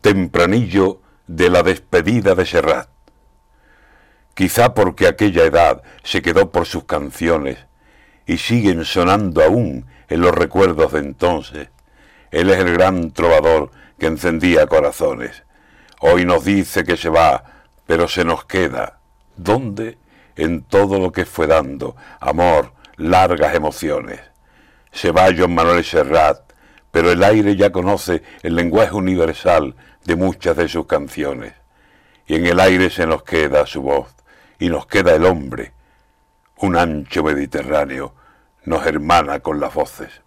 tempranillo de la despedida de Serrat. Quizá porque aquella edad se quedó por sus canciones y siguen sonando aún en los recuerdos de entonces. Él es el gran trovador que encendía corazones. Hoy nos dice que se va, pero se nos queda. ¿Dónde? En todo lo que fue dando, amor, largas emociones. Se va John Manuel Serrat, pero el aire ya conoce el lenguaje universal de muchas de sus canciones. Y en el aire se nos queda su voz, y nos queda el hombre. Un ancho Mediterráneo nos hermana con las voces.